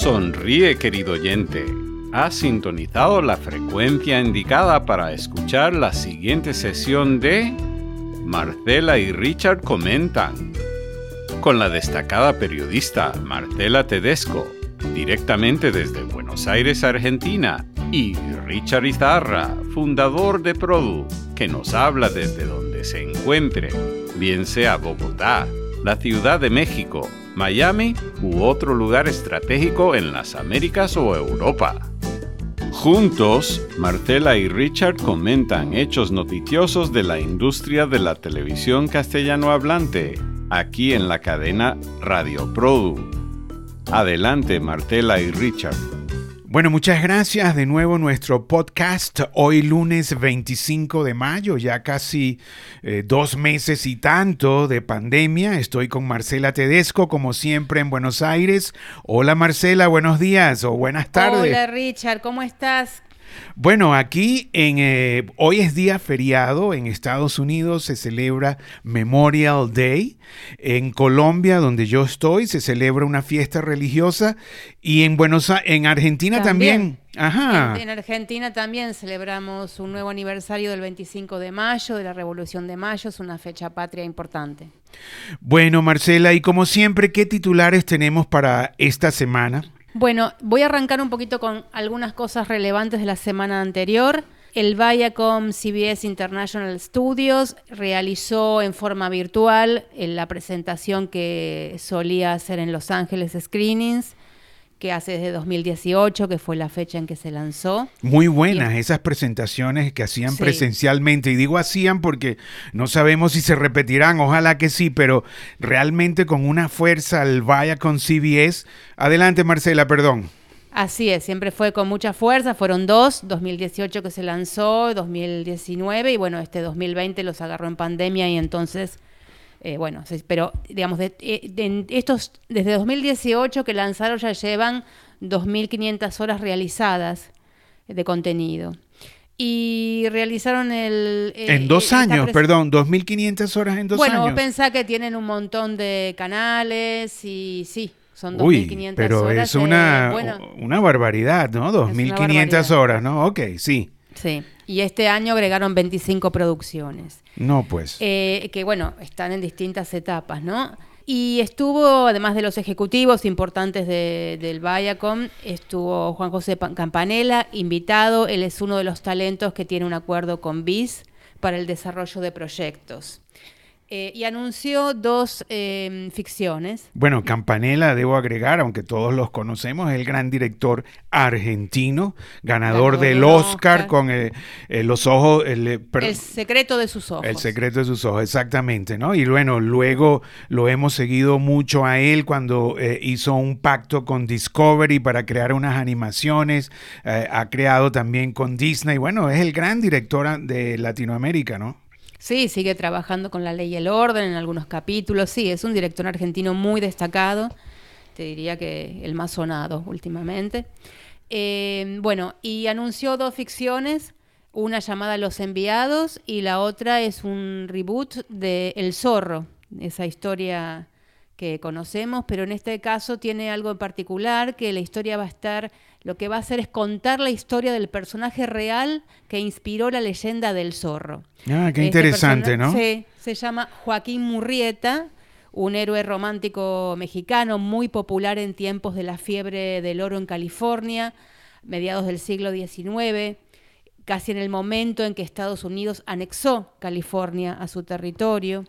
Sonríe, querido oyente. Has sintonizado la frecuencia indicada para escuchar la siguiente sesión de Marcela y Richard comentan. Con la destacada periodista Marcela Tedesco, directamente desde Buenos Aires, Argentina, y Richard Izarra, fundador de Produ, que nos habla desde donde se encuentre, bien sea Bogotá, la Ciudad de México, Miami u otro lugar estratégico en las Américas o Europa. Juntos, Marcela y Richard comentan hechos noticiosos de la industria de la televisión castellano hablante, aquí en la cadena Radio Produ. Adelante, Martela y Richard. Bueno, muchas gracias de nuevo nuestro podcast hoy lunes 25 de mayo, ya casi eh, dos meses y tanto de pandemia. Estoy con Marcela Tedesco, como siempre en Buenos Aires. Hola Marcela, buenos días o buenas tardes. Hola Richard, ¿cómo estás? Bueno, aquí en eh, hoy es día feriado en Estados Unidos se celebra Memorial Day. En Colombia, donde yo estoy, se celebra una fiesta religiosa y en Buenos en Argentina también. Ajá. En, Argentina también celebramos un nuevo aniversario del 25 de mayo, de la Revolución de Mayo, es una fecha patria importante. Bueno, Marcela, y como siempre, ¿qué titulares tenemos para esta semana? Bueno, voy a arrancar un poquito con algunas cosas relevantes de la semana anterior. El Viacom CBS International Studios realizó en forma virtual eh, la presentación que solía hacer en Los Ángeles Screenings que hace desde 2018, que fue la fecha en que se lanzó. Muy buenas esas presentaciones que hacían presencialmente. Y digo hacían porque no sabemos si se repetirán, ojalá que sí, pero realmente con una fuerza al Vaya con CBS. Adelante, Marcela, perdón. Así es, siempre fue con mucha fuerza, fueron dos, 2018 que se lanzó, 2019 y bueno, este 2020 los agarró en pandemia y entonces eh, bueno, pero digamos, de, eh, estos, desde 2018 que lanzaron ya llevan 2.500 horas realizadas de contenido. Y realizaron el... Eh, en dos años, perdón, 2.500 horas en dos años. Bueno, vos pensás que tienen un montón de canales y sí, son 2.500 pero horas. es una, una barbaridad, ¿no? 2.500 horas, ¿no? Ok, sí. Sí, y este año agregaron 25 producciones. No, pues. Eh, que bueno, están en distintas etapas, ¿no? Y estuvo, además de los ejecutivos importantes del Viacom, estuvo Juan José Campanella, invitado. Él es uno de los talentos que tiene un acuerdo con BIS para el desarrollo de proyectos. Eh, y anunció dos em, ficciones. Bueno, Campanella, debo agregar, aunque todos los conocemos, es el gran director argentino, ganador del Oscar, con eh, eh, los ojos... El, secreto de sus ojos. El secreto de sus ojos, exactamente, ¿no? Y bueno, luego lo hemos seguido mucho a él cuando hizo un pacto con Discovery para crear unas animaciones, ha creado también con Disney, bueno, es el gran director de Latinoamérica, ¿no? Sí, sigue trabajando con la ley y el orden en algunos capítulos. Sí, es un director argentino muy destacado. Te diría que el más sonado últimamente. Eh, bueno, y anunció dos ficciones, una llamada Los Enviados y la otra es un reboot de El Zorro, esa historia que conocemos, pero en este caso tiene algo en particular, que la historia va a estar, lo que va a hacer es contar la historia del personaje real que inspiró la leyenda del zorro. Ah, qué este interesante, ¿no? Sí, se llama Joaquín Murrieta, un héroe romántico mexicano muy popular en tiempos de la fiebre del oro en California, mediados del siglo XIX, casi en el momento en que Estados Unidos anexó California a su territorio,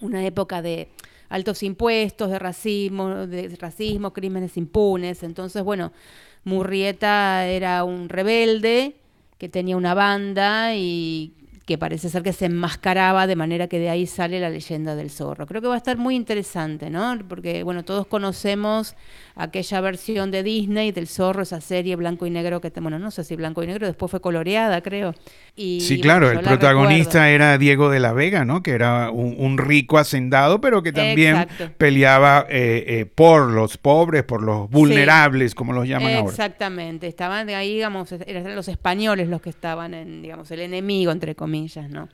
una época de altos impuestos, de racismo, de racismo, crímenes impunes. Entonces, bueno, Murrieta era un rebelde que tenía una banda y que parece ser que se enmascaraba de manera que de ahí sale la leyenda del zorro. Creo que va a estar muy interesante, ¿no? Porque, bueno, todos conocemos aquella versión de Disney del zorro, esa serie blanco y negro que, bueno, no sé si blanco y negro, después fue coloreada, creo. Y, sí, claro, el protagonista era Diego de la Vega, ¿no? Que era un, rico hacendado, pero que también peleaba eh, eh, por los pobres, por los vulnerables, como los llaman ahora. Exactamente, estaban ahí, digamos, eran los españoles los que estaban en, digamos, el enemigo, entre comillas, ¿no?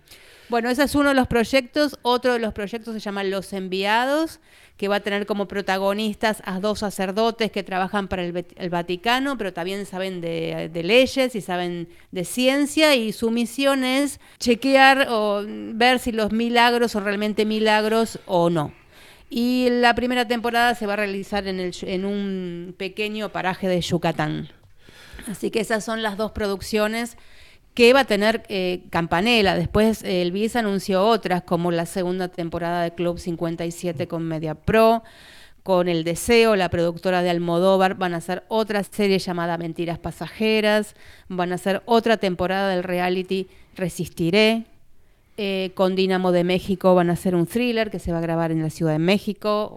Bueno, ese es uno de los proyectos. Otro de los proyectos se llama Los Enviados, que va a tener como protagonistas a dos sacerdotes que trabajan para el, Vaticano, pero también saben de, leyes y saben de ciencia, y su misión es chequear o ver si los milagros son realmente milagros o no. Y la primera temporada se va a realizar en, el, en un pequeño paraje de Yucatán. Así que esas son las dos producciones que va a tener eh, Campanella. Después eh, el BIS anunció otras, como la segunda temporada de Club 57 con Media Pro, con El Deseo, la productora de Almodóvar, van a hacer otra serie llamada Mentiras Pasajeras, van a hacer otra temporada del reality Resistiré, eh, con Dinamo de México van a hacer un thriller que se va a grabar en la Ciudad de México.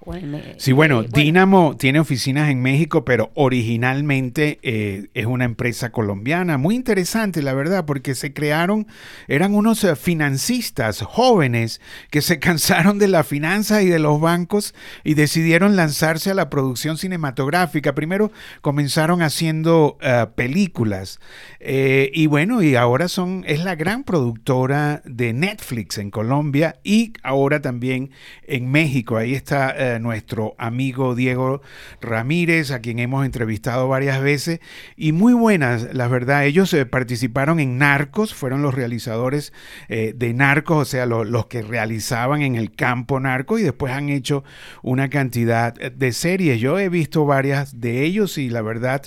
sí, bueno, eh, Dinamo tiene oficinas en México, pero originalmente eh, es una empresa colombiana. Muy interesante, la verdad, porque se crearon, eran unos financistas jóvenes que se cansaron de la finanza y de los bancos y decidieron lanzarse a la producción cinematográfica. Primero comenzaron haciendo películas y bueno, y ahora son, es la gran productora de Netflix Netflix en Colombia y ahora también en México. Ahí está eh, nuestro amigo Diego Ramírez, a quien hemos entrevistado varias veces y muy buenas, la verdad. Ellos eh, participaron en Narcos, fueron los realizadores eh, de Narcos, o sea, los que realizaban en el campo Narcos y después han hecho una cantidad de series. Yo he visto varias de ellos y la verdad,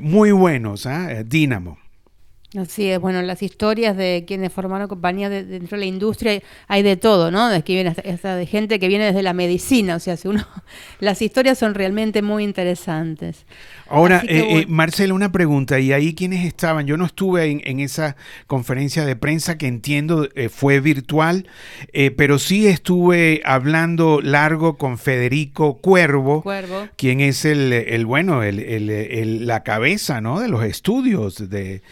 muy buenos. ¿ah? Dínamo. Así es, bueno, las historias de quienes formaron compañías dentro de la industria hay de todo, ¿no? De, que viene hasta, de gente que viene desde la medicina, o sea, si uno, las historias son realmente muy interesantes. Ahora, eh, eh, Marcela, una pregunta, y ahí quienes estaban, yo no estuve en, esa conferencia de prensa que entiendo eh, fue virtual, pero sí estuve hablando largo con Federico Cuervo, quien es el, bueno, el, la cabeza, ¿no? De los estudios de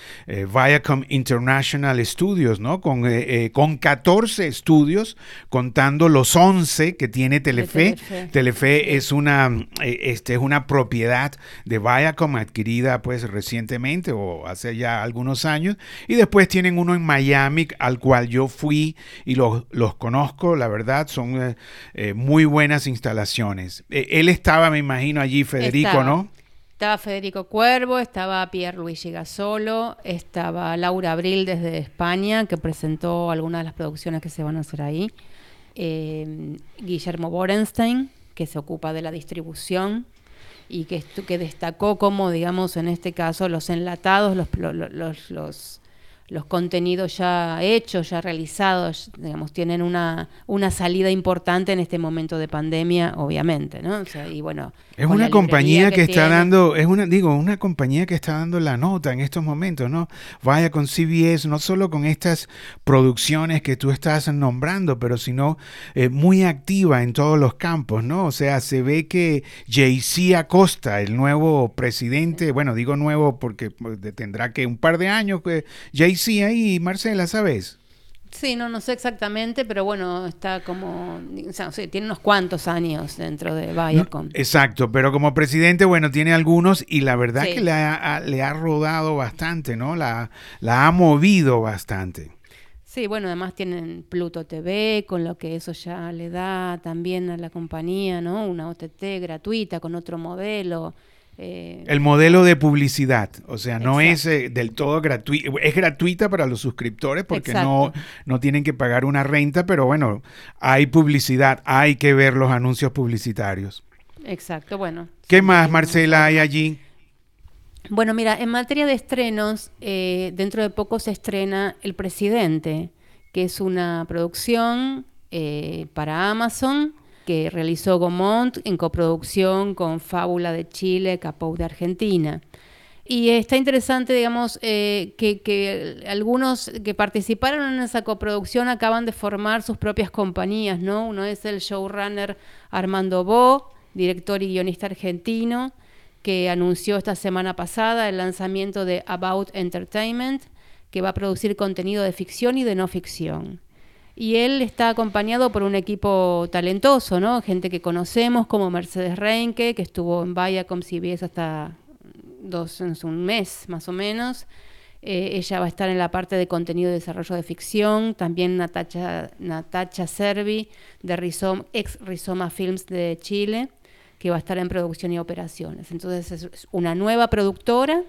Viacom International Studios, ¿no? Con, con 14 estudios, contando los 11 que tiene Telefe. Telefe, es, una, este, es una propiedad de Viacom adquirida pues recientemente o hace ya algunos años y después tienen uno en Miami al cual yo fui y los, los conozco, la verdad son eh, eh, muy buenas instalaciones. Eh, él estaba, me imagino, allí Federico, ¿no? Estaba Federico Cuervo, estaba Pierre Luigi Gasolo, estaba Laura Abril desde España, que presentó algunas de las producciones que se van a hacer ahí. Guillermo Borenstein, que se ocupa de la distribución y que, destacó como, digamos, en este caso, los enlatados, los contenidos ya hechos, ya realizados, digamos, tienen una, una salida importante en este momento de pandemia, obviamente, ¿no? y bueno, es una compañía que, está dando, es una, digo, una compañía que está dando la nota en estos momentos, ¿no? Vaya con CBS, no solo con estas producciones que tú estás nombrando, pero sino eh, muy activa en todos los campos, ¿no? O sea, se ve que JC Acosta, el nuevo presidente, bueno, digo nuevo porque pues, tendrá que un par de años que JC ahí, Marcela, ¿sabes? Sí, no, no sé exactamente, pero bueno, está como, o sea, tiene unos cuantos años dentro de Viacom. exacto, pero como presidente, bueno, tiene algunos y la verdad que le ha, le ha rodado bastante, ¿no? La, la ha movido bastante. Sí, bueno, además tienen Pluto TV, con lo que eso ya le da también a la compañía, ¿no? Una OTT gratuita con otro modelo. Eh, el modelo de publicidad, o sea, no es eh, del todo gratuito, es gratuita para los suscriptores porque no, no tienen que pagar una renta, pero bueno, hay publicidad, hay que ver los anuncios publicitarios. Exacto, bueno. ¿Qué más, Marcela, hay allí? Bueno, mira, en materia de estrenos, eh, dentro de poco se estrena El Presidente, que es una producción para Amazon que realizó Gomont en coproducción con Fábula de Chile, Capou de Argentina. Y está interesante, digamos, eh, que, algunos que participaron en esa coproducción acaban de formar sus propias compañías, ¿no? Uno es el showrunner Armando Bo, director y guionista argentino, que anunció esta semana pasada el lanzamiento de About Entertainment, que va a producir contenido de ficción y de no ficción y él está acompañado por un equipo talentoso, ¿no? Gente que conocemos como Mercedes Reinke, que estuvo en Viacom CBS hasta dos, un mes más o menos. Eh, ella va a estar en la parte de contenido y desarrollo de ficción. También Natacha, Natacha Servi, de ex Rizoma Films de Chile, que va a estar en producción y operaciones. Entonces es una nueva productora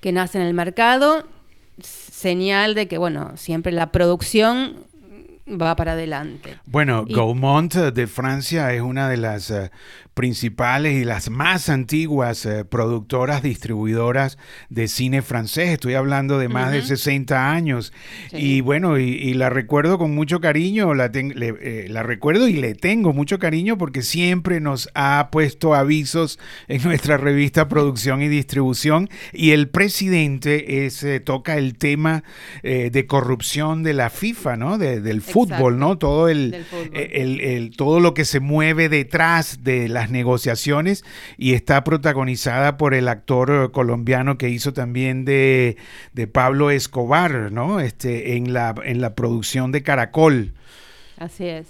que nace en el mercado, señal de que, bueno, siempre la producción va para adelante. Bueno, Gaumont de Francia es una de las uh, principales y las más antiguas uh, productoras distribuidoras de cine francés. Estoy hablando de más uh -huh. de 60 años. Sí. Y bueno, y, y, la recuerdo con mucho cariño, la, le, eh, la recuerdo y le tengo mucho cariño porque siempre nos ha puesto avisos en nuestra revista Producción y Distribución. Y el presidente es, eh, toca el tema eh, de corrupción de la FIFA, ¿no? De, del fútbol fútbol, ¿no? Todo el, el, el, todo lo que se mueve detrás de las negociaciones y está protagonizada por el actor colombiano que hizo también de, de Pablo Escobar, ¿no? Este, en la, en la producción de Caracol. Así es.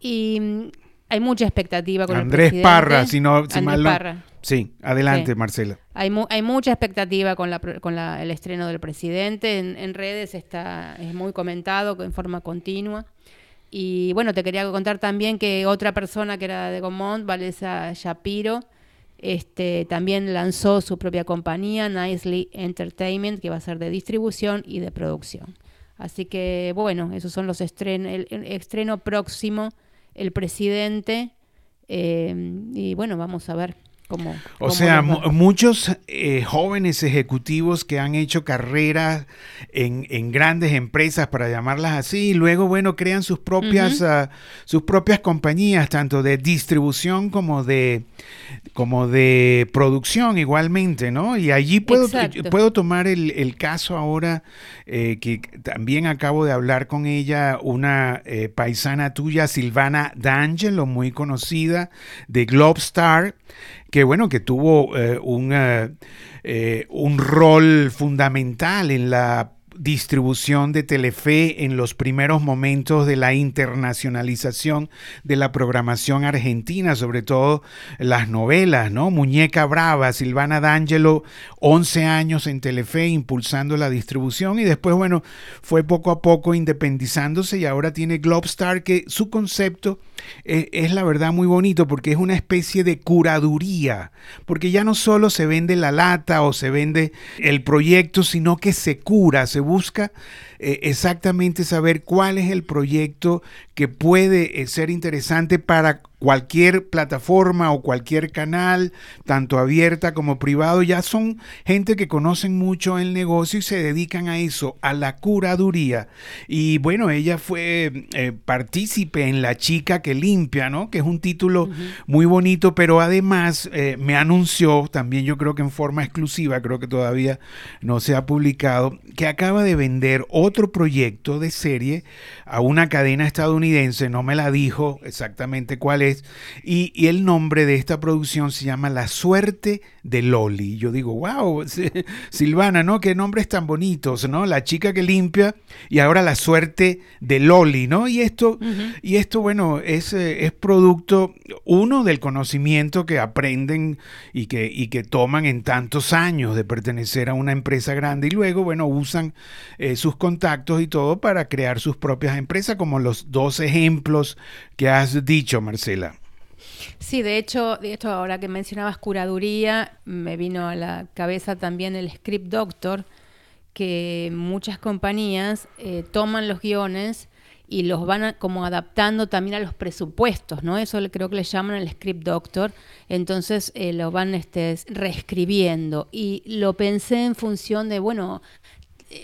Y mm, hay mucha expectativa con Andrés el presidente. Parra, si no, si Andrés mal no- Parra. Sí, adelante, Sí. Marcela. Hay, mu- hay mucha expectativa con, la, con la- el estreno del presidente. En, en redes está, es muy comentado en forma continua. Y bueno, te quería contar también que otra persona que era de Gomont, Valesa Shapiro, este, también lanzó su propia compañía, Nicely Entertainment, que va a ser de distribución y de producción. Así que bueno, esos son los estrenos. El, el estreno próximo, el presidente. eh, y bueno, vamos a ver O sea, muchos eh, jóvenes ejecutivos que han hecho carreras en, en grandes empresas, para llamarlas así, y luego, bueno, crean sus propias, ah, sus propias compañías, tanto de distribución como de, como de producción igualmente, ¿no? Y allí puedo, Exacto. puedo tomar el, el caso ahora eh, que también acabo de hablar con ella, una eh, paisana tuya, Silvana D'Angelo, muy conocida, de Globestar, que bueno, que tuvo eh, un, eh, un rol fundamental en la distribución de Telefe en los primeros momentos de la internacionalización de la programación argentina, sobre todo las novelas, ¿no? Muñeca Brava, Silvana D'Angelo, 11 años en Telefe impulsando la distribución y después, bueno, fue poco a poco independizándose y ahora tiene Globestar, que su concepto es, es la verdad muy bonito porque es una especie de curaduría, porque ya no solo se vende la lata o se vende el proyecto, sino que se cura, se busca eh, exactamente saber cuál es el proyecto que puede eh, ser interesante para cualquier plataforma o cualquier canal, tanto abierta como privado, ya son gente que conocen mucho el negocio y se dedican a eso, a la curaduría. Y bueno, ella fue eh, partícipe en La chica que limpia, ¿no? Que es un título muy bonito, pero además eh, me anunció, también yo creo que en forma exclusiva, creo que todavía no se ha publicado, que acaba de vender otro proyecto de serie a una cadena estadounidense, no me la dijo exactamente cuál es, y, y el nombre de esta producción se llama La suerte de Loli. Yo digo, wow, Silvana, ¿no? Qué nombres tan bonitos, ¿no? La chica que limpia y ahora la suerte de Loli, ¿no? Y esto, y esto bueno, es, eh, es producto, uno, del conocimiento que aprenden y que, y que toman en tantos años de pertenecer a una empresa grande y luego, bueno, usan eh, sus contactos y todo para crear sus propias empresas, como los dos ejemplos que has dicho, Marcela. Sí, de hecho, de hecho, ahora que mencionabas curaduría, me vino a la cabeza también el script doctor, que muchas compañías eh, toman los guiones y los van como adaptando también a los presupuestos, ¿no? Eso creo que le llaman el script doctor. Entonces eh, lo van este, reescribiendo. Y lo pensé en función de, bueno,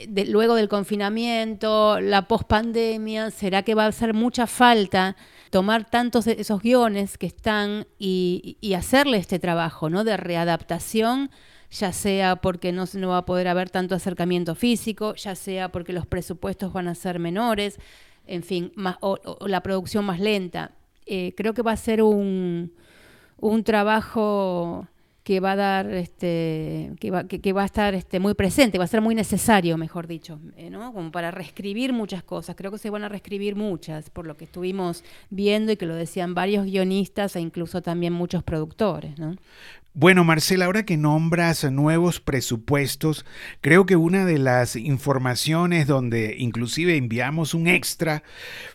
de- luego del confinamiento, la pospandemia, ¿será que va a hacer mucha falta tomar tantos de esos guiones que están y, hacerle este trabajo ¿no? de readaptación? ya sea porque no, no va a poder haber tanto acercamiento físico, ya sea porque los presupuestos van a ser menores, en fin, más, o, o la producción más lenta. Eh, creo que va a ser un, un trabajo que va a dar este que va, que, va a estar este muy presente va a ser muy necesario mejor dicho eh, no como para reescribir muchas cosas. Creo que se van a reescribir muchas por lo que estuvimos viendo y que lo decían varios guionistas e incluso también muchos productores no Bueno, Marcela, ahora que nombras nuevos presupuestos, creo que una de las informaciones donde inclusive enviamos un extra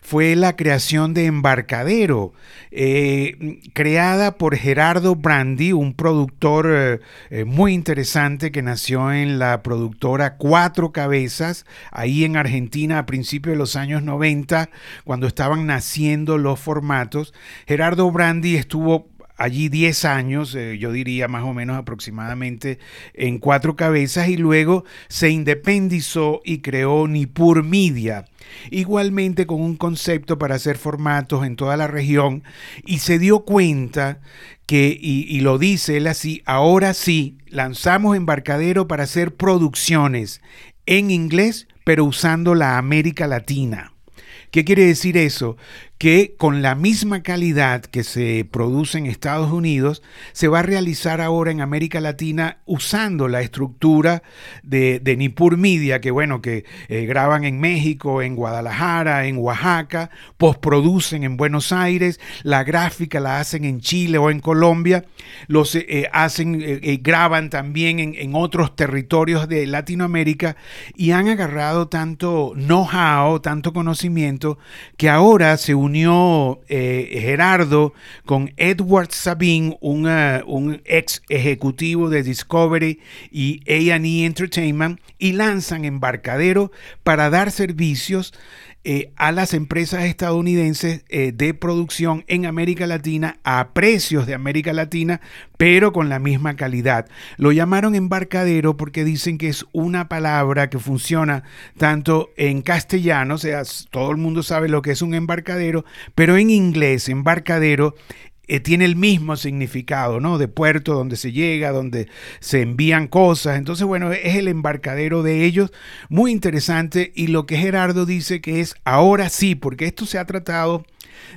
fue la creación de Embarcadero, eh, creada por Gerardo Brandi, un productor eh, eh, muy interesante que nació en la productora Cuatro Cabezas, ahí en Argentina a principios de los años 90, cuando estaban naciendo los formatos. Gerardo Brandi estuvo allí 10 años, eh, yo diría más o menos aproximadamente en cuatro cabezas y luego se independizó y creó Nipur Media, igualmente con un concepto para hacer formatos en toda la región y se dio cuenta que, y, y lo dice él así, ahora sí, lanzamos embarcadero para hacer producciones en inglés, pero usando la América Latina. ¿Qué quiere decir eso? Que con la misma calidad que se produce en Estados Unidos, se va a realizar ahora en América Latina usando la estructura de, de Nipur Media, que bueno, que eh, graban en México, en Guadalajara, en Oaxaca, postproducen en Buenos Aires, la gráfica la hacen en Chile o en Colombia, los eh, hacen, eh, graban también en, en otros territorios de Latinoamérica y han agarrado tanto know-how, tanto conocimiento, que ahora se unió eh, Gerardo con Edward Sabine, un, un ex ejecutivo de Discovery y A&E Entertainment, y lanzan Embarcadero para dar servicios eh, a las empresas estadounidenses eh, de producción en América Latina a precios de América Latina, pero con la misma calidad. Lo llamaron embarcadero porque dicen que es una palabra que funciona tanto en castellano, o sea, todo el mundo sabe lo que es un embarcadero, pero en inglés, embarcadero eh, tiene el mismo significado, ¿no? De puerto donde se llega, donde se envían cosas. Entonces, bueno, es el embarcadero de ellos. Muy interesante. Y lo que Gerardo dice que es ahora sí, porque esto se ha tratado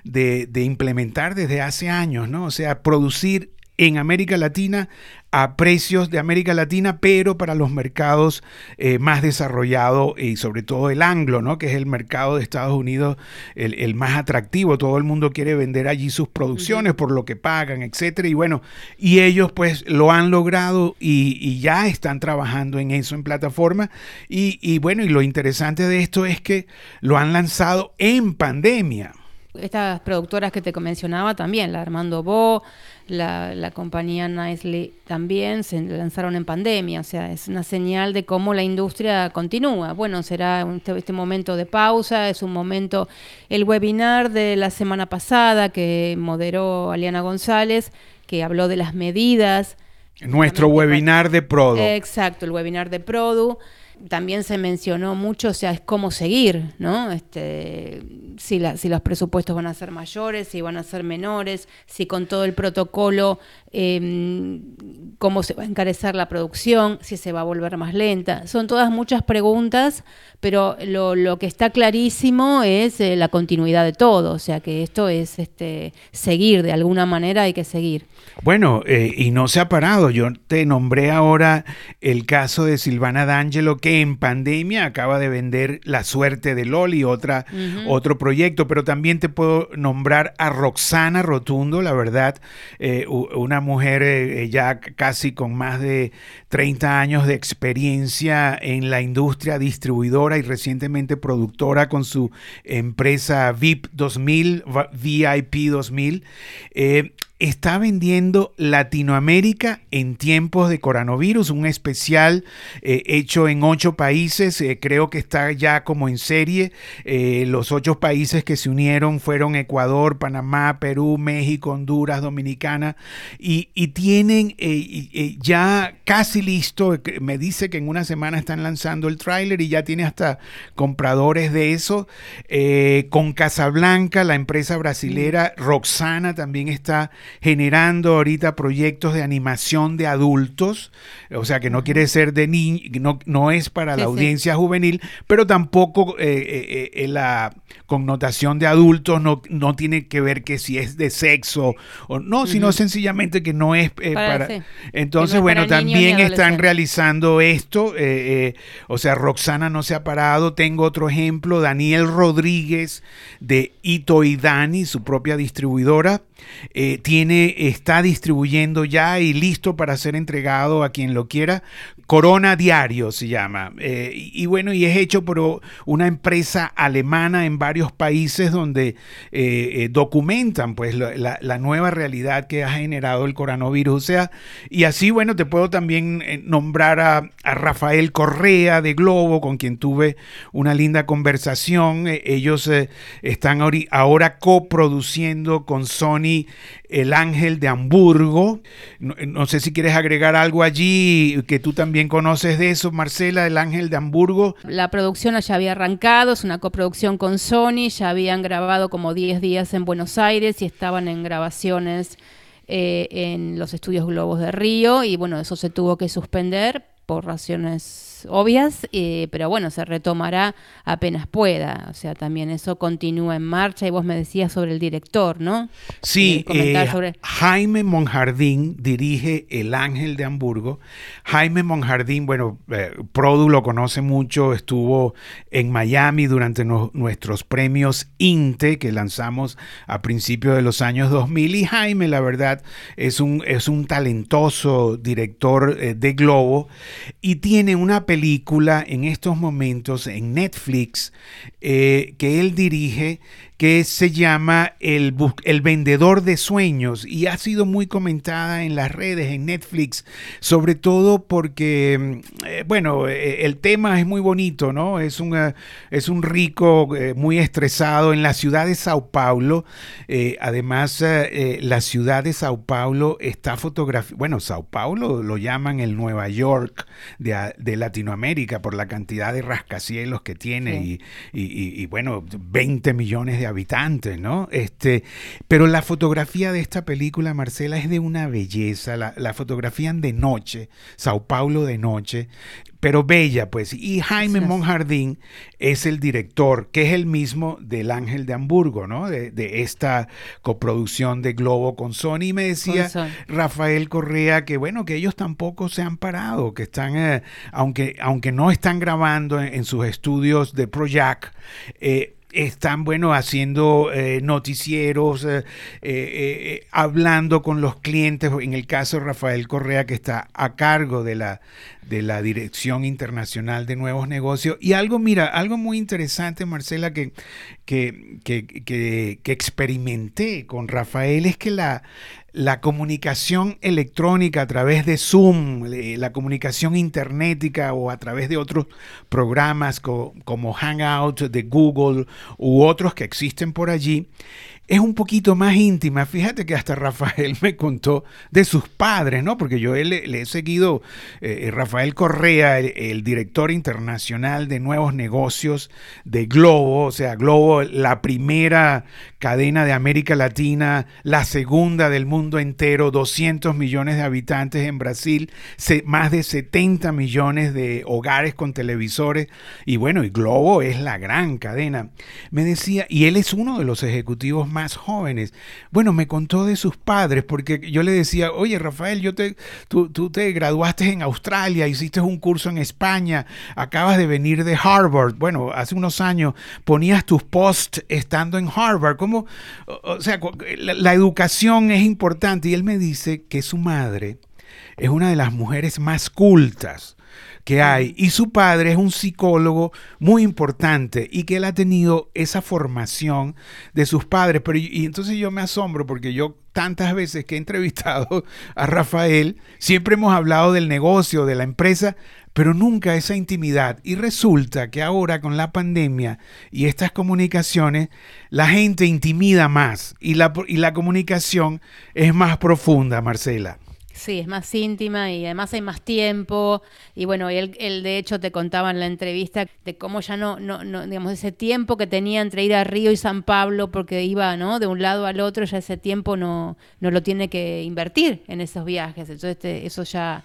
de, de implementar desde hace años, ¿no? O sea, producir en América Latina a precios de América Latina, pero para los mercados eh, más desarrollados y sobre todo el anglo, ¿no? que es el mercado de Estados Unidos el, más atractivo. Todo el mundo quiere vender allí sus producciones por lo que pagan, etcétera. Y bueno, y ellos pues lo han logrado y, ya están trabajando en eso en plataforma. Y, y bueno, y lo interesante de esto es que lo han lanzado en pandemia estas productoras que te mencionaba también, la Armando Bo, la, compañía Nicely también se lanzaron en pandemia, o sea, es una señal de cómo la industria continúa. Bueno, será este, este, momento de pausa, es un momento, el webinar de la semana pasada que moderó Aliana González, que habló de las medidas. Nuestro webinar de Produ. Exacto, el webinar de Produ también se mencionó mucho, o sea, es cómo seguir, ¿no? Este, si, si los presupuestos van a ser mayores, si van a ser menores, si con todo el protocolo, em, cómo se va a encarecer la producción, si se va a volver más lenta. Son todas muchas preguntas, pero lo, que está clarísimo es eh, la continuidad de todo, o sea, que esto es este, seguir, de alguna manera hay que seguir. Bueno, eh, y no se ha parado. Yo te nombré ahora el caso de Silvana D'Angelo, que en pandemia acaba de vender La suerte de Loli, otra, otro proyecto, pero también te puedo nombrar a Roxana Rotundo, la verdad, eh, una mujer eh, ya casi con más de 30 años de experiencia en la industria distribuidora y recientemente productora con su empresa VIP 2000, VIP 2000 está vendiendo Latinoamérica en tiempos de coronavirus, un especial eh, hecho en ocho países, eh, creo que está ya como en serie, eh, los ocho países que se unieron fueron Ecuador, Panamá, Perú, México, Honduras, Dominicana, y, tienen ya casi listo, me dice que en una semana están lanzando el tráiler y ya tiene hasta compradores de eso, con Casablanca, la empresa brasilera, Roxana también está generando ahorita proyectos de animación de adultos, o sea que no quiere ser de niños, no, no es para la audiencia juvenil, pero tampoco eh, eh, eh, la connotación de adultos no, no tiene que ver que si es de sexo o no, sino sencillamente que no es para... Entonces, bueno, también están realizando esto, o sea, Roxana no se ha parado, tengo otro ejemplo, Daniel Rodríguez de Ito y Dani, su propia distribuidora, eh, tiene, está distribuyendo ya y listo para ser entregado a quien lo quiera. Corona Diario se llama. Eh, y, bueno, y es hecho por una empresa alemana en varios países donde eh, documentan pues la, nueva realidad que ha generado el coronavirus. O sea, y así, bueno, te puedo también nombrar a, a Rafael Correa de Globo, con quien tuve una linda conversación. ellos están ahora coproduciendo con Sony El Ángel de Hamburgo. No, sé si quieres agregar algo allí que tú también conoces de eso, Marcela, El Ángel de Hamburgo. La producción ya había arrancado, es una coproducción con Sony, ya habían grabado como 10 días en Buenos Aires y estaban en grabaciones eh, en los estudios Globos de Río y bueno, eso se tuvo que suspender por razones obvias, eh, pero bueno, se retomará apenas pueda. O sea, también eso continúa en marcha y vos me decías sobre el director, ¿no? Sí, eh, Jaime Monjardín dirige El Ángel de Hamburgo. Jaime Monjardín, bueno, eh, Produ lo conoce mucho, estuvo en Miami durante nuestros premios INTE que lanzamos a principios de los años 2000 y Jaime, la verdad, es un, es un talentoso director de Globo y tiene una película en estos momentos en Netflix eh, que él dirige que se llama el, el Vendedor de Sueños y ha sido muy comentada en las redes, en Netflix, sobre todo porque, mm, eh, bueno, eh, el tema es muy bonito, ¿no? Es un, es un rico muy estresado en la ciudad de Sao Paulo. además, la ciudad de Sao Paulo está fotografiada, bueno, Sao Paulo lo llaman el Nueva York de, de Latinoamérica por la cantidad de rascacielos que tiene y, y, bueno, 20 millones de habitantes, ¿no? Este, pero la fotografía de esta película, Marcela, es de una belleza. La, la fotografían de noche, Sao Paulo de noche pero bella, pues. Y Jaime Monjardín es el director, que es el mismo del Ángel de Hamburgo, ¿no? De, esta coproducción de Globo con Sony. Y me decía Rafael Correa que, bueno, que ellos tampoco se han parado, que están, eh, aunque, aunque no están grabando en, sus estudios de Projac, eh, están, bueno, haciendo eh, noticieros, eh, eh, hablando con los clientes, en el caso de Rafael Correa, que está a cargo de la, de la Dirección Internacional de Nuevos Negocios. Y algo, mira, algo muy interesante, Marcela, que, que, que, que experimenté con Rafael es que la, la comunicación electrónica a través de Zoom, la comunicación internetica o a través de otros programas como Hangout de Google u otros que existen por allí, es un poquito más íntima. Fíjate que hasta Rafael me contó de sus padres, ¿no? Porque yo le, he seguido, eh, eh, Rafael Correa, el, director internacional de nuevos negocios de Globo, o sea, Globo, la primera cadena de América Latina, la segunda del mundo entero, 200 millones de habitantes en Brasil, más de 70 millones de hogares con televisores, y bueno, y Globo es la gran cadena. Me decía, y él es uno de los ejecutivos más más jóvenes. Bueno, me contó de sus padres, porque yo le decía, oye Rafael, yo te, tú, tú te graduaste en Australia, hiciste un curso en España, acabas de venir de Harvard. Bueno, hace unos años ponías tus posts estando en Harvard. ¿Cómo? O sea, la, la educación es importante. Y él me dice que su madre es una de las mujeres más cultas que hay. Y su padre es un psicólogo muy importante y que él ha tenido esa formación de sus padres. Pero, y entonces yo me asombro porque yo tantas veces que he entrevistado a Rafael, siempre hemos hablado del negocio, de la empresa, pero nunca esa intimidad. Y resulta que ahora con la pandemia y estas comunicaciones, la gente intimida más y la, y la comunicación es más profunda, Marcela. Sí, es más íntima y además hay más tiempo. Y bueno, él, él de hecho te contaba en la entrevista de cómo ya no, no, no, digamos, ese tiempo que tenía entre ir a Río y San Pablo, porque iba, ¿no? De un lado al otro, ya ese tiempo no, no lo tiene que invertir en esos viajes. Entonces eso ya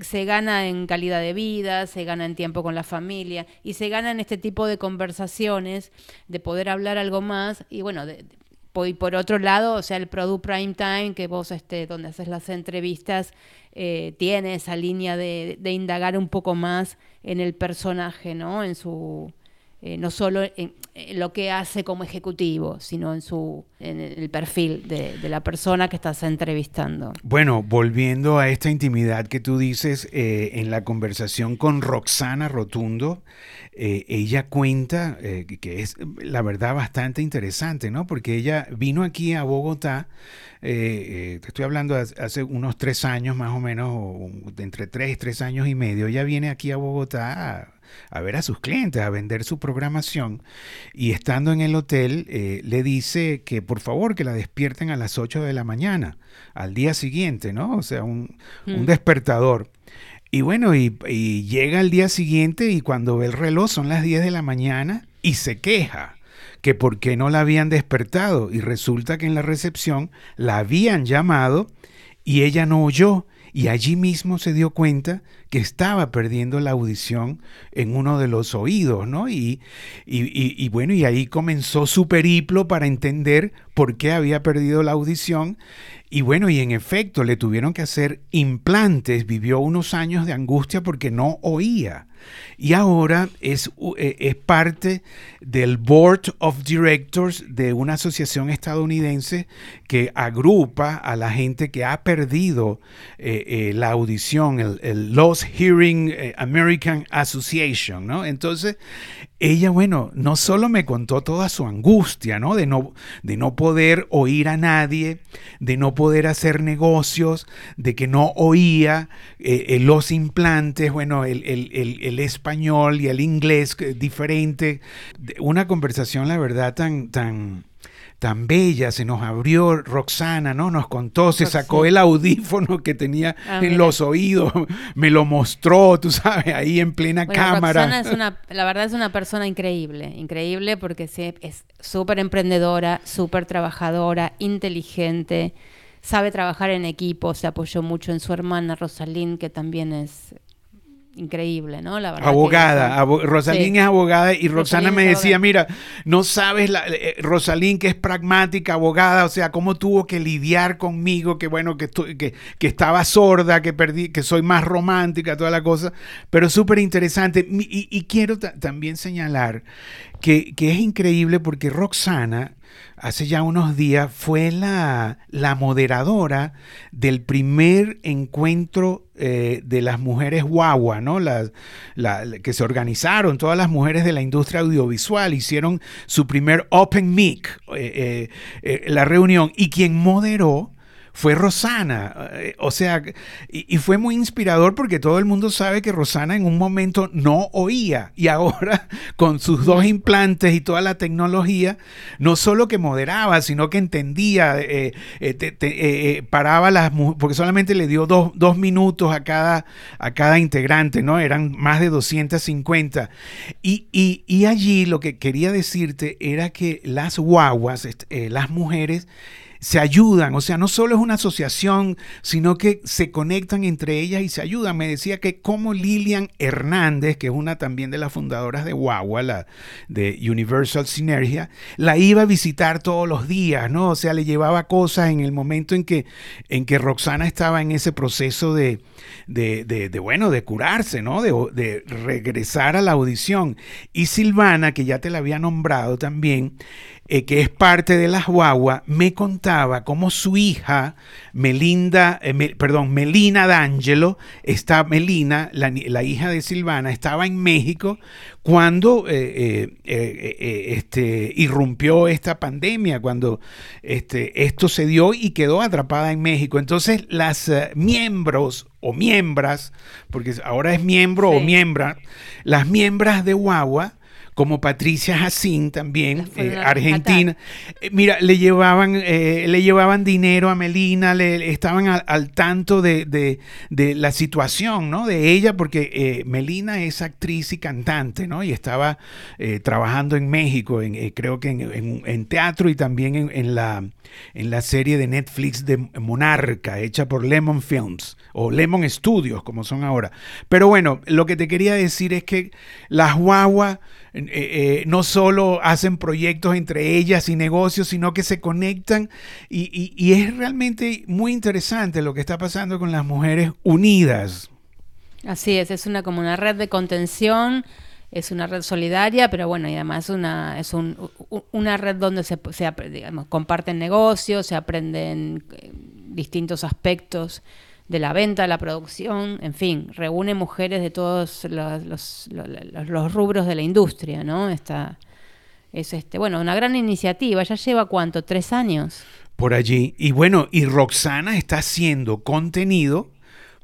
se gana en calidad de vida, se gana en tiempo con la familia y se gana en este tipo de conversaciones, de poder hablar algo más y bueno, de, y por otro lado, o sea, el Product Prime Time, que vos, este, donde haces las entrevistas, eh, tiene esa línea de, indagar un poco más en el personaje, ¿no? En su, eh, no solo en, lo que hace como ejecutivo, sino en su en el perfil de, la persona que estás entrevistando. Bueno, volviendo a esta intimidad que tú dices eh, en la conversación con Roxana Rotundo, eh, ella cuenta que es la verdad bastante interesante, ¿no? Porque ella vino aquí a Bogotá, te estoy hablando hace unos tres años más o menos, o entre tres, tres años y medio, ella viene aquí a Bogotá a, a ver a sus clientes, a vender su programación. Y estando en el hotel, eh, le dice que por favor que la despierten a las 8 de la mañana, al día siguiente, ¿no? O sea, un, un mm. despertador. Y bueno, y, y, llega el día siguiente y cuando ve el reloj son las 10 de la mañana y se queja que por qué no la habían despertado. Y resulta que en la recepción la habían llamado y ella no oyó y allí mismo se dio cuenta que estaba perdiendo la audición en uno de los oídos, ¿no? Y, y, bueno, y ahí comenzó su periplo para entender por qué había perdido la audición. Y bueno, y en efecto le tuvieron que hacer implantes, vivió unos años de angustia porque no oía y ahora es, eh, es, parte del Board of Directors de una asociación estadounidense que agrupa a la gente que ha perdido eh, eh, la audición, el, el Lost Hearing American Association, ¿no? Entonces, ella, bueno, no solo me contó toda su angustia, ¿no? De no, de no poder oír a nadie, de no poder hacer negocios, de que no oía los implantes, bueno, el, el, el español y el inglés eh, diferente. Una conversación, la verdad, tan, tan, tan bella, se nos abrió Roxana, ¿no? Nos contó, se sacó el audífono que tenía ah, en los oídos, me lo mostró, tú sabes, ahí en plena cámara. Roxana es una, la verdad es una persona increíble, increíble porque es súper emprendedora, súper trabajadora, inteligente, sabe trabajar en equipo, se apoyó mucho en su hermana Rosalín, que también es increíble, ¿no? La abogada, Rosalín es abogada y Roxana me decía, mira, no sabes, la, eh, Rosalín que es pragmática, abogada, o sea, cómo tuvo que lidiar conmigo, que bueno, que, que, que estaba sorda, que perdí, que soy más romántica, toda la cosa, pero súper interesante. Y, y, quiero también señalar que, que es increíble porque Roxana hace ya unos días fue la, la moderadora del primer encuentro eh, de las mujeres guagua, ¿no? Que se organizaron, todas las mujeres de la industria audiovisual, hicieron su primer Open Mic, eh, eh, la reunión, y quien moderó fue Rosana. Eh, o sea, y, fue muy inspirador porque todo el mundo sabe que Rosana en un momento no oía y ahora con sus dos implantes y toda la tecnología, no solo que moderaba, sino que entendía, eh, eh, paraba las porque solamente le dio dos, dos, minutos a cada, a cada integrante, ¿no? Eran más de 250. Y, y, y allí lo que quería decirte era que las guaguas, las mujeres, se ayudan, o sea, no solo es una asociación, sino que se conectan entre ellas y se ayudan. Me decía que como Lilian Hernández, que es una también de las fundadoras de Guagua, la de Universal Synergia, la iba a visitar todos los días, ¿no? O sea, le llevaba cosas en el momento en que, en que Roxana estaba en ese proceso de, de, de, bueno, de curarse, ¿no? De, de regresar a la audición. Y Silvana, que ya te la había nombrado también, eh, que es parte de las guagua, me contaba cómo su hija, Melinda, eh, perdón, Melina D'Angelo, está, Melina, la, hija de Silvana, estaba en México cuando eh, este, irrumpió esta pandemia, cuando este, esto se dio y quedó atrapada en México. Entonces, las miembros o miembras, porque ahora es miembro o miembra, las miembros de Guagua, como Patricia Jacín también, eh, argentina. Eh, mira, le llevaban, eh, le llevaban dinero a Melina, le, estaban al, tanto de, la situación ¿no? de ella, porque Melina es actriz y cantante, ¿no? Y estaba trabajando en México, en, creo que en, teatro y también en, la, en la serie de Netflix de Monarca, hecha por Lemon Films, o Lemon Studios, como son ahora. Pero bueno, lo que te quería decir es que las guaguas eh, eh, no solo hacen proyectos entre ellas y negocios, sino que se conectan y, es realmente muy interesante lo que está pasando con las mujeres unidas. Así es, es una como una red de contención es una red solidaria, pero bueno, y además una, es un, una red donde se, se digamos, comparten negocios, se aprenden eh, distintos aspectos de la venta, la producción, en fin, reúne mujeres de todos los, los, los, rubros de la industria, ¿no? Esta, es este, bueno, una gran iniciativa, ya lleva cuánto, tres años. Por allí. Y bueno, y Roxana está haciendo contenido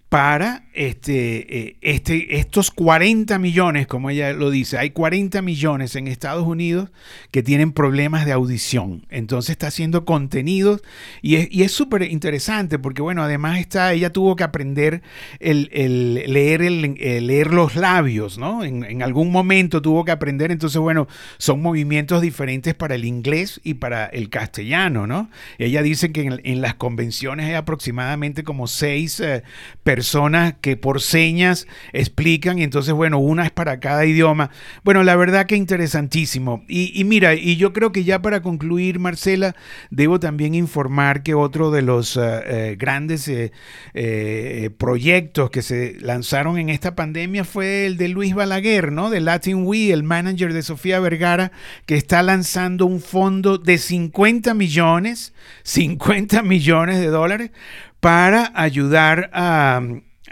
para este, eh, este, estos 40 millones, como ella lo dice, hay 40 millones en Estados Unidos que tienen problemas de audición. Entonces está haciendo contenidos y es súper interesante porque, bueno, además está, ella tuvo que aprender el, leer, el, leer los labios, ¿no? En, algún momento tuvo que aprender, entonces, bueno, son movimientos diferentes para el inglés y para el castellano, ¿no? Ella dice que en, las convenciones hay aproximadamente como seis personas eh, personas que por señas explican y entonces, bueno, una es para cada idioma. Bueno, la verdad que interesantísimo. Y, mira, y yo creo que ya para concluir, Marcela, debo también informar que otro de los eh, eh, grandes eh, proyectos que se lanzaron en esta pandemia fue el de Luis Balaguer, ¿no? De Latin We, el manager de Sofía Vergara, que está lanzando un fondo de 50 millones, 50 millones de dólares para ayudar a,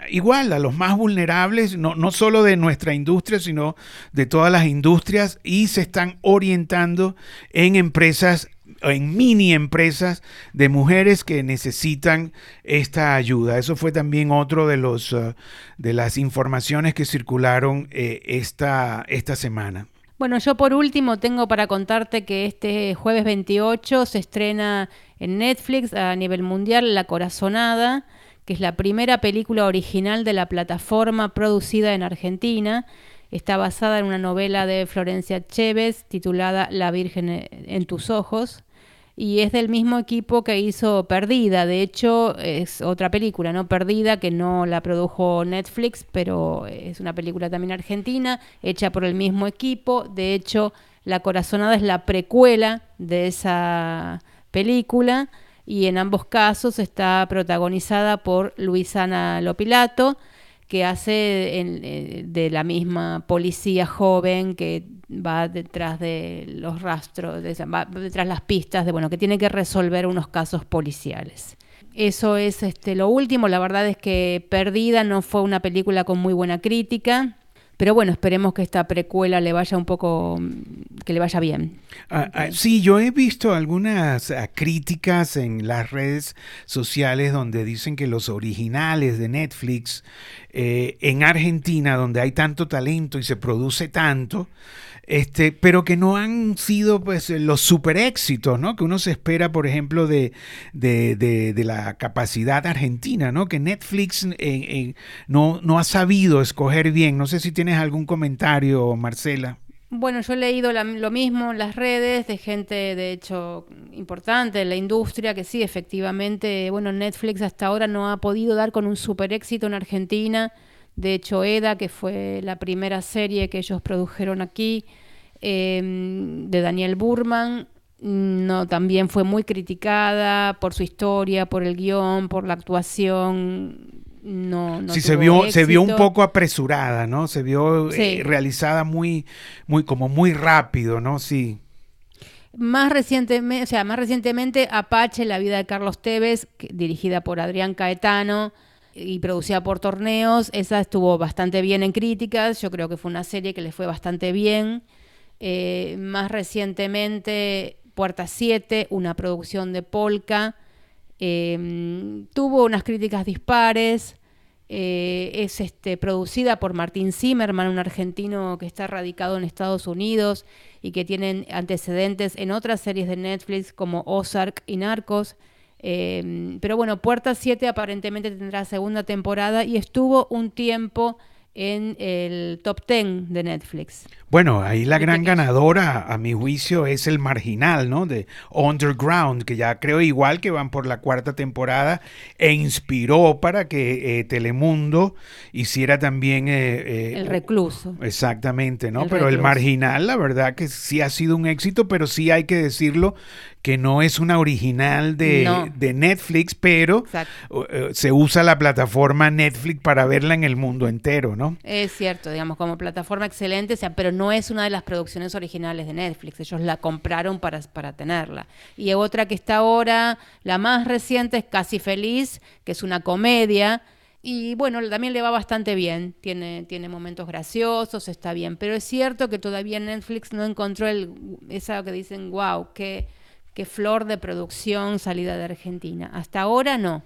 igual a los más vulnerables, no, no, solo de nuestra industria, sino de todas las industrias, y se están orientando en empresas, en mini empresas de mujeres que necesitan esta ayuda. Eso fue también otro de, los, uh, de las informaciones que circularon eh, esta, esta semana. Bueno, yo por último tengo para contarte que este jueves 28 se estrena en Netflix a nivel mundial La Corazonada, que es la primera película original de la plataforma producida en Argentina. Está basada en una novela de Florencia Chévez titulada La Virgen en tus ojos y es del mismo equipo que hizo Perdida. De hecho, es otra película, ¿no? Perdida, que no la produjo Netflix, pero es una película también argentina, hecha por el mismo equipo. De hecho, La Corazonada es la precuela de esa película y en ambos casos está protagonizada por Luisana Lopilato que hace eh, de la misma policía joven que va detrás de los rastros, va detrás de las pistas de bueno, que tiene que resolver unos casos policiales. Eso es este, lo último. La verdad es que Perdida no fue una película con muy buena crítica. Pero bueno, esperemos que esta precuela le vaya un poco, que le vaya bien. Ah, ah, sí, yo he visto algunas ah, críticas en las redes sociales donde dicen que los originales de Netflix eh, en Argentina, donde hay tanto talento y se produce tanto, este, pero que no han sido pues los super éxitos, ¿no? Que uno se espera, por ejemplo, de, de, la capacidad argentina, ¿no? Que Netflix no, no ha sabido escoger bien. No sé si tienes algún comentario, Marcela. Bueno, yo he leído lo mismo en las redes de gente, de hecho, importante en la industria, que sí, efectivamente, bueno, Netflix hasta ahora no ha podido dar con un super éxito en Argentina de hecho, Eda, que fue la primera serie que ellos produjeron aquí, em, de Daniel Burman, no, también fue muy criticada por su historia, por el guion, por la actuación. No, no sí, se vio, se vio un poco apresurada, ¿no? Se vio eh, realizada muy, muy, como muy rápido, ¿no? Sí. Más recientemente, o sea, más recientemente, Apache, la vida de Carlos Tevez, dirigida por Adrián Caetano, y producida por torneos. Esa estuvo bastante bien en críticas. Yo creo que fue una serie que le fue bastante bien. Eh, más recientemente, Puerta 7, una producción de Polka. Em, tuvo unas críticas dispares. Eh, es este, producida por Martín Zimmerman, un argentino que está radicado en Estados Unidos y que tiene antecedentes en otras series de Netflix como Ozark y Narcos. Em, pero bueno, Puerta 7 aparentemente tendrá segunda temporada y estuvo un tiempo en el top 10 de Netflix. Bueno, ahí la gran ganadora, a mi juicio, es el marginal, ¿no? De Underground, que ya creo igual que van por la cuarta temporada e inspiró para que eh, Telemundo hiciera también... Eh, eh, el recluso. Exactamente, ¿no? pero el marginal, la verdad que sí ha sido un éxito, pero sí hay que decirlo que no es una original de, de Netflix, pero se usa la plataforma Netflix para verla en el mundo entero, ¿no? ¿no? Es cierto, digamos, como plataforma excelente, o sea, pero no es una de las producciones originales de Netflix. Ellos la compraron para, para tenerla. Y otra que está ahora, la más reciente, es Casi Feliz, que es una comedia. Y bueno, también le va bastante bien. Tiene, tiene momentos graciosos, está bien. Pero es cierto que todavía Netflix no encontró el, esa que dicen, wow, qué, qué flor de producción salida de Argentina. Hasta ahora no.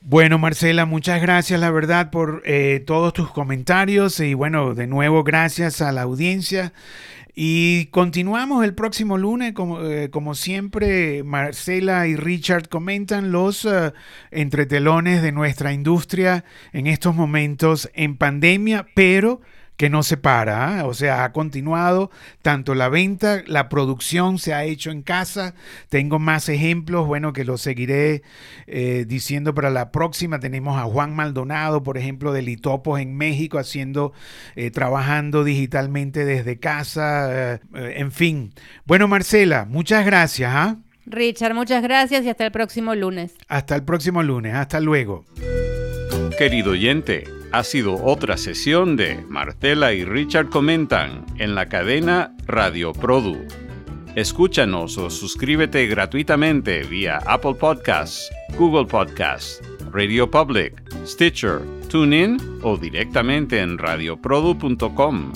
Bueno, Marcela, muchas gracias, la verdad, por eh, todos tus comentarios y bueno, de nuevo, gracias a la audiencia. Y continuamos el próximo lunes, como, eh, como siempre, Marcela y Richard comentan los uh, entretelones de nuestra industria en estos momentos en pandemia, pero que no se para, ¿ah? o sea, ha continuado tanto la venta, la producción se ha hecho en casa, tengo más ejemplos, bueno, que los seguiré eh, diciendo para la próxima, tenemos a Juan Maldonado, por ejemplo, de Litopos en México, haciendo, eh, trabajando digitalmente desde casa, eh, en fin. Bueno, Marcela, muchas gracias. ¿ah? Richard, muchas gracias y hasta el próximo lunes. Hasta el próximo lunes, hasta luego. Querido oyente, ha sido otra sesión de Marcela y Richard Comentan en la cadena Radio Produ. Escúchanos o suscríbete gratuitamente vía Apple Podcasts, Google Podcasts, Radio Public, Stitcher, TuneIn o directamente en radioprodu.com.